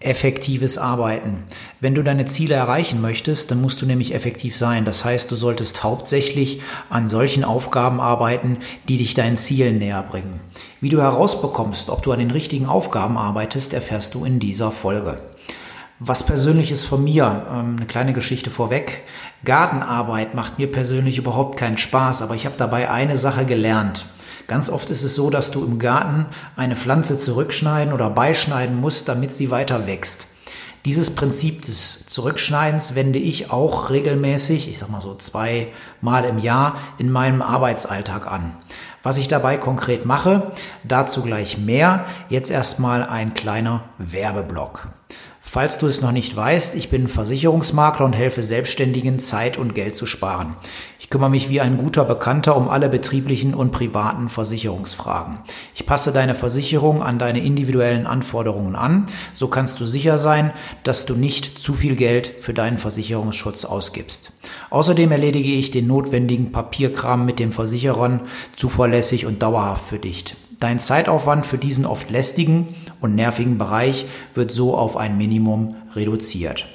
effektives Arbeiten. Wenn du deine Ziele erreichen möchtest, dann musst du nämlich effektiv sein. Das heißt, du solltest hauptsächlich an solchen Aufgaben arbeiten, die dich deinen Zielen näher bringen. Wie du herausbekommst, ob du an den richtigen Aufgaben arbeitest, erfährst du in dieser Folge. Was persönliches von mir, ähm, eine kleine Geschichte vorweg. Gartenarbeit macht mir persönlich überhaupt keinen Spaß, aber ich habe dabei eine Sache gelernt. Ganz oft ist es so, dass du im Garten eine Pflanze zurückschneiden oder beischneiden musst, damit sie weiter wächst. Dieses Prinzip des Zurückschneidens wende ich auch regelmäßig, ich sag mal so zweimal im Jahr, in meinem Arbeitsalltag an. Was ich dabei konkret mache, dazu gleich mehr. Jetzt erstmal ein kleiner Werbeblock. Falls du es noch nicht weißt, ich bin Versicherungsmakler und helfe Selbstständigen Zeit und Geld zu sparen. Ich kümmere mich wie ein guter Bekannter um alle betrieblichen und privaten Versicherungsfragen. Ich passe deine Versicherung an deine individuellen Anforderungen an. So kannst du sicher sein, dass du nicht zu viel Geld für deinen Versicherungsschutz ausgibst. Außerdem erledige ich den notwendigen Papierkram mit dem Versicherern zuverlässig und dauerhaft für dich. Dein Zeitaufwand für diesen oft lästigen und nervigen Bereich wird so auf ein Minimum reduziert.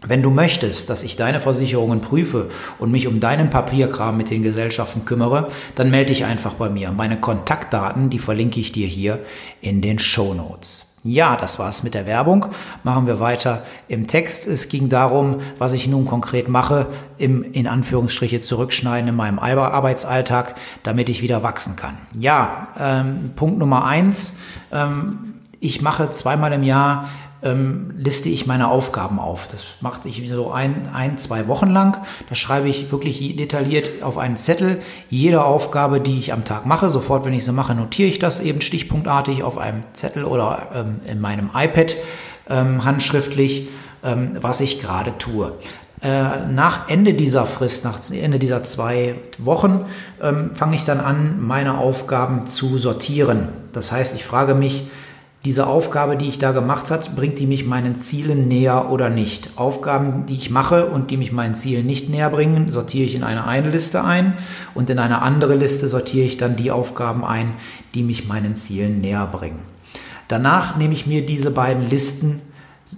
Wenn du möchtest, dass ich deine Versicherungen prüfe und mich um deinen Papierkram mit den Gesellschaften kümmere, dann melde dich einfach bei mir. Meine Kontaktdaten, die verlinke ich dir hier in den Show Notes. Ja, das war's mit der Werbung. Machen wir weiter im Text. Es ging darum, was ich nun konkret mache, im in Anführungsstriche zurückschneiden in meinem Arbeitsalltag, damit ich wieder wachsen kann. Ja, ähm, Punkt Nummer eins. Ähm, ich mache zweimal im Jahr ähm, liste ich meine Aufgaben auf. Das mache ich so ein, ein, zwei Wochen lang. Da schreibe ich wirklich detailliert auf einen Zettel jede Aufgabe, die ich am Tag mache. Sofort, wenn ich sie mache, notiere ich das eben stichpunktartig auf einem Zettel oder ähm, in meinem iPad ähm, handschriftlich, ähm, was ich gerade tue. Äh, nach Ende dieser Frist, nach Ende dieser zwei Wochen, ähm, fange ich dann an, meine Aufgaben zu sortieren. Das heißt, ich frage mich, diese Aufgabe, die ich da gemacht hat, bringt die mich meinen Zielen näher oder nicht? Aufgaben, die ich mache und die mich meinen Zielen nicht näher bringen, sortiere ich in eine eine Liste ein und in eine andere Liste sortiere ich dann die Aufgaben ein, die mich meinen Zielen näher bringen. Danach nehme ich mir diese beiden Listen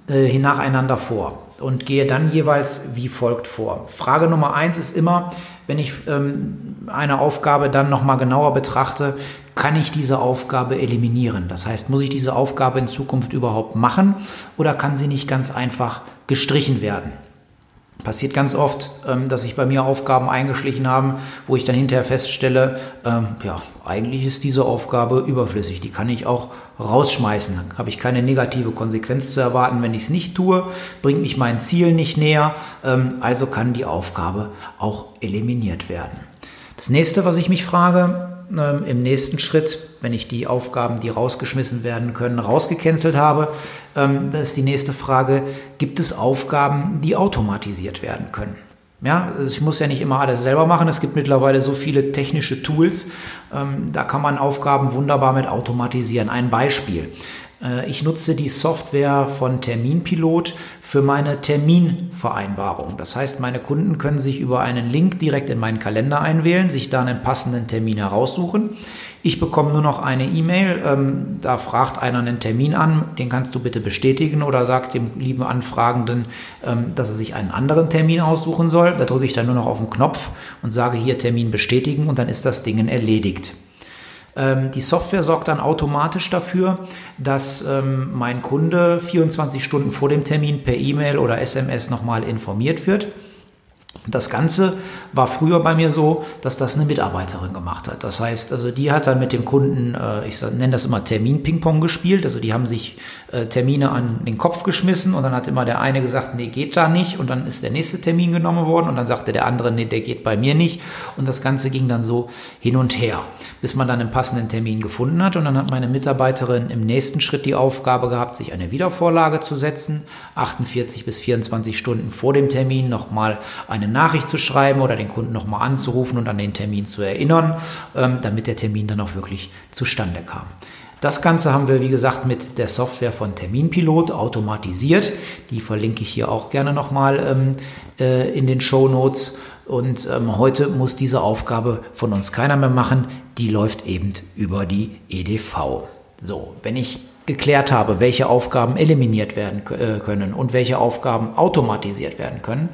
äh, nacheinander vor und gehe dann jeweils wie folgt vor. Frage Nummer eins ist immer, wenn ich ähm, eine Aufgabe dann nochmal genauer betrachte, kann ich diese Aufgabe eliminieren? Das heißt, muss ich diese Aufgabe in Zukunft überhaupt machen oder kann sie nicht ganz einfach gestrichen werden? Passiert ganz oft, ähm, dass sich bei mir Aufgaben eingeschlichen haben, wo ich dann hinterher feststelle, ähm, ja, eigentlich ist diese Aufgabe überflüssig. Die kann ich auch rausschmeißen. Dann habe ich keine negative Konsequenz zu erwarten, wenn ich es nicht tue, bringt mich mein Ziel nicht näher. Ähm, also kann die Aufgabe auch eliminiert werden. Das nächste, was ich mich frage, im nächsten Schritt, wenn ich die Aufgaben, die rausgeschmissen werden können, rausgecancelt habe, ähm, das ist die nächste Frage, gibt es Aufgaben, die automatisiert werden können? Ja, also ich muss ja nicht immer alles selber machen. Es gibt mittlerweile so viele technische Tools. Ähm, da kann man Aufgaben wunderbar mit automatisieren. Ein Beispiel. Äh, ich nutze die Software von Terminpilot für meine Terminvereinbarung. Das heißt, meine Kunden können sich über einen Link direkt in meinen Kalender einwählen, sich da einen passenden Termin heraussuchen. Ich bekomme nur noch eine E-Mail, ähm, da fragt einer einen Termin an, den kannst du bitte bestätigen oder sagt dem lieben Anfragenden, ähm, dass er sich einen anderen Termin aussuchen soll. Da drücke ich dann nur noch auf den Knopf und sage hier Termin bestätigen und dann ist das Ding erledigt. Ähm, die Software sorgt dann automatisch dafür, dass ähm, mein Kunde 24 Stunden vor dem Termin per E-Mail oder SMS nochmal informiert wird. Das Ganze war früher bei mir so, dass das eine Mitarbeiterin gemacht hat. Das heißt, also die hat dann mit dem Kunden, äh, ich nenne das immer Termin-Ping-Pong gespielt. Also die haben sich äh, Termine an den Kopf geschmissen und dann hat immer der eine gesagt, nee, geht da nicht. Und dann ist der nächste Termin genommen worden und dann sagte der andere, nee, der geht bei mir nicht. Und das Ganze ging dann so hin und her, bis man dann einen passenden Termin gefunden hat. Und dann hat meine Mitarbeiterin im nächsten Schritt die Aufgabe gehabt, sich eine Wiedervorlage zu setzen, 48 bis 24 Stunden vor dem Termin nochmal Nachricht zu schreiben oder den Kunden nochmal anzurufen und an den Termin zu erinnern, ähm, damit der Termin dann auch wirklich zustande kam. Das Ganze haben wir, wie gesagt, mit der Software von Terminpilot automatisiert. Die verlinke ich hier auch gerne nochmal ähm, äh, in den Show Notes. Und ähm, heute muss diese Aufgabe von uns keiner mehr machen. Die läuft eben über die EDV. So, wenn ich geklärt habe, welche Aufgaben eliminiert werden äh, können und welche Aufgaben automatisiert werden können,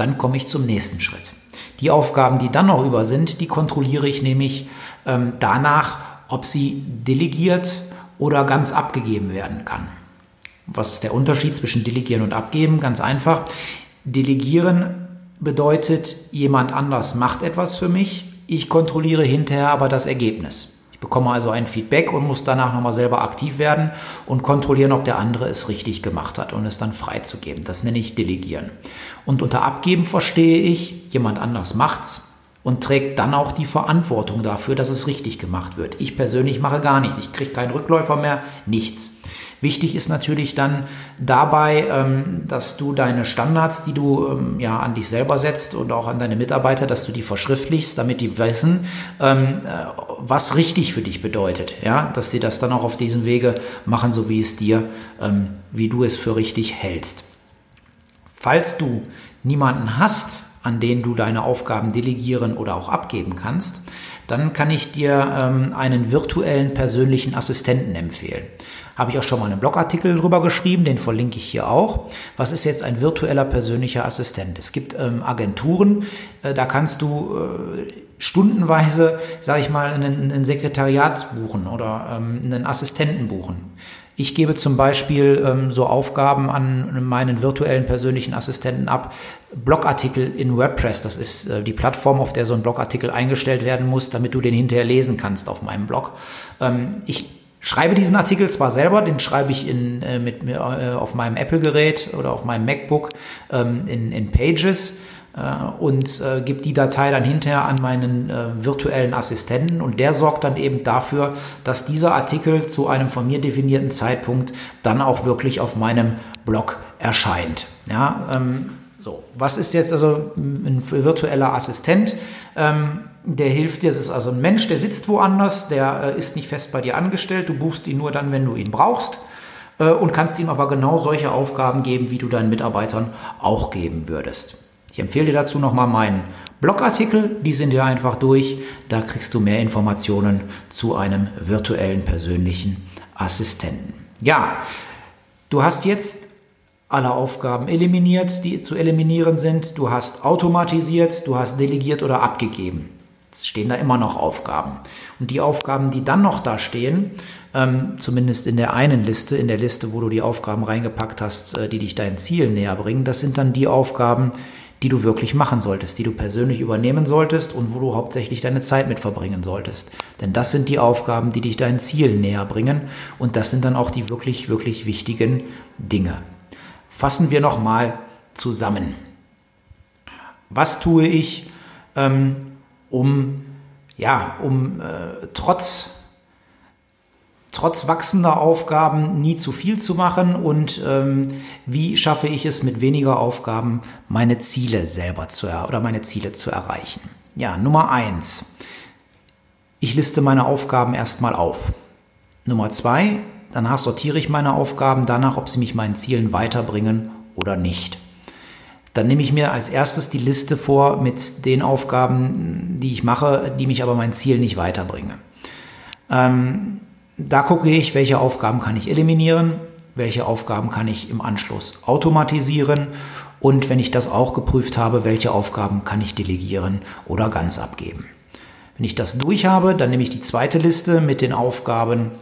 dann komme ich zum nächsten Schritt. Die Aufgaben, die dann noch über sind, die kontrolliere ich nämlich ähm, danach, ob sie delegiert oder ganz abgegeben werden kann. Was ist der Unterschied zwischen delegieren und abgeben? Ganz einfach. Delegieren bedeutet, jemand anders macht etwas für mich, ich kontrolliere hinterher aber das Ergebnis bekomme also ein Feedback und muss danach nochmal selber aktiv werden und kontrollieren, ob der andere es richtig gemacht hat und es dann freizugeben. Das nenne ich Delegieren. Und unter Abgeben verstehe ich, jemand anders macht's und trägt dann auch die Verantwortung dafür, dass es richtig gemacht wird. Ich persönlich mache gar nichts. Ich kriege keinen Rückläufer mehr, nichts. Wichtig ist natürlich dann dabei, ähm, dass du deine Standards, die du ähm, ja an dich selber setzt und auch an deine Mitarbeiter, dass du die verschriftlichst, damit die wissen, ähm, äh, was richtig für dich bedeutet. Ja, dass sie das dann auch auf diesem Wege machen, so wie es dir, wie du es für richtig hältst. Falls du niemanden hast, an den du deine Aufgaben delegieren oder auch abgeben kannst, dann kann ich dir ähm, einen virtuellen persönlichen Assistenten empfehlen. Habe ich auch schon mal einen Blogartikel drüber geschrieben, den verlinke ich hier auch. Was ist jetzt ein virtueller persönlicher Assistent? Es gibt ähm, Agenturen, äh, da kannst du äh, stundenweise, sage ich mal, einen, einen Sekretariat buchen oder ähm, einen Assistenten buchen. Ich gebe zum Beispiel ähm, so Aufgaben an meinen virtuellen persönlichen Assistenten ab. Blogartikel in WordPress, das ist äh, die Plattform, auf der so ein Blogartikel eingestellt werden muss, damit du den hinterher lesen kannst auf meinem Blog. Ähm, ich schreibe diesen Artikel zwar selber, den schreibe ich in, äh, mit, äh, auf meinem Apple-Gerät oder auf meinem MacBook ähm, in, in Pages äh, und äh, gibt die Datei dann hinterher an meinen äh, virtuellen Assistenten und der sorgt dann eben dafür, dass dieser Artikel zu einem von mir definierten Zeitpunkt dann auch wirklich auf meinem Blog erscheint. Ja, ähm, so, was ist jetzt also ein virtueller Assistent? Ähm, der hilft dir, es ist also ein Mensch, der sitzt woanders, der äh, ist nicht fest bei dir angestellt, du buchst ihn nur dann, wenn du ihn brauchst äh, und kannst ihm aber genau solche Aufgaben geben, wie du deinen Mitarbeitern auch geben würdest. Ich empfehle dir dazu nochmal meinen Blogartikel, die sind dir einfach durch. Da kriegst du mehr Informationen zu einem virtuellen persönlichen Assistenten. Ja, du hast jetzt alle Aufgaben eliminiert, die zu eliminieren sind. Du hast automatisiert, du hast delegiert oder abgegeben. Es stehen da immer noch Aufgaben. Und die Aufgaben, die dann noch da stehen, ähm, zumindest in der einen Liste, in der Liste, wo du die Aufgaben reingepackt hast, äh, die dich deinen Zielen näher bringen, das sind dann die Aufgaben, die du wirklich machen solltest, die du persönlich übernehmen solltest und wo du hauptsächlich deine Zeit mit verbringen solltest. Denn das sind die Aufgaben, die dich deinen Zielen näher bringen und das sind dann auch die wirklich, wirklich wichtigen Dinge. Fassen wir nochmal zusammen. Was tue ich, ähm, um, ja, um äh, trotz trotz wachsender Aufgaben nie zu viel zu machen und ähm, wie schaffe ich es mit weniger Aufgaben meine Ziele selber zu oder meine Ziele zu erreichen. Ja, Nummer eins. Ich liste meine Aufgaben erstmal auf. Nummer zwei, danach sortiere ich meine Aufgaben danach, ob sie mich meinen Zielen weiterbringen oder nicht. Dann nehme ich mir als erstes die Liste vor mit den Aufgaben, die ich mache, die mich aber mein Ziel nicht weiterbringen. Ähm, da gucke ich, welche Aufgaben kann ich eliminieren, welche Aufgaben kann ich im Anschluss automatisieren und wenn ich das auch geprüft habe, welche Aufgaben kann ich delegieren oder ganz abgeben. Wenn ich das durch habe, dann nehme ich die zweite Liste mit den Aufgaben,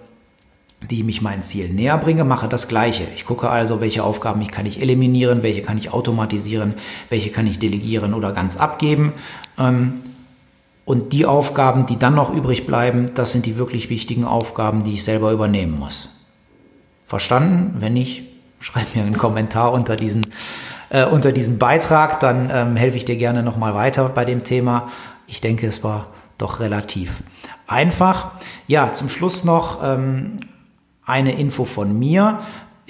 die mich meinem Ziel näher bringe, mache das Gleiche. Ich gucke also, welche Aufgaben kann ich eliminieren, welche kann ich automatisieren, welche kann ich delegieren oder ganz abgeben. Ähm, und die Aufgaben, die dann noch übrig bleiben, das sind die wirklich wichtigen Aufgaben, die ich selber übernehmen muss. Verstanden? Wenn nicht, schreib mir einen Kommentar unter diesen, äh, unter diesen Beitrag, dann ähm, helfe ich dir gerne nochmal weiter bei dem Thema. Ich denke, es war doch relativ einfach. Ja, zum Schluss noch ähm, eine Info von mir.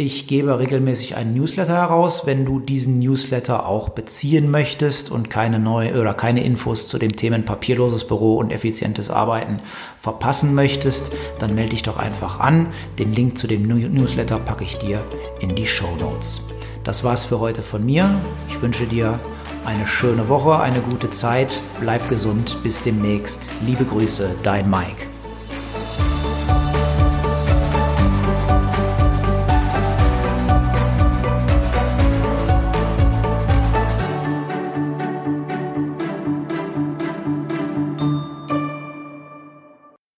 Ich gebe regelmäßig einen Newsletter heraus. Wenn du diesen Newsletter auch beziehen möchtest und keine neue oder keine Infos zu den Themen papierloses Büro und effizientes Arbeiten verpassen möchtest, dann melde dich doch einfach an. Den Link zu dem Newsletter packe ich dir in die Show Notes. Das war's für heute von mir. Ich wünsche dir eine schöne Woche, eine gute Zeit. Bleib gesund. Bis demnächst. Liebe Grüße, dein Mike.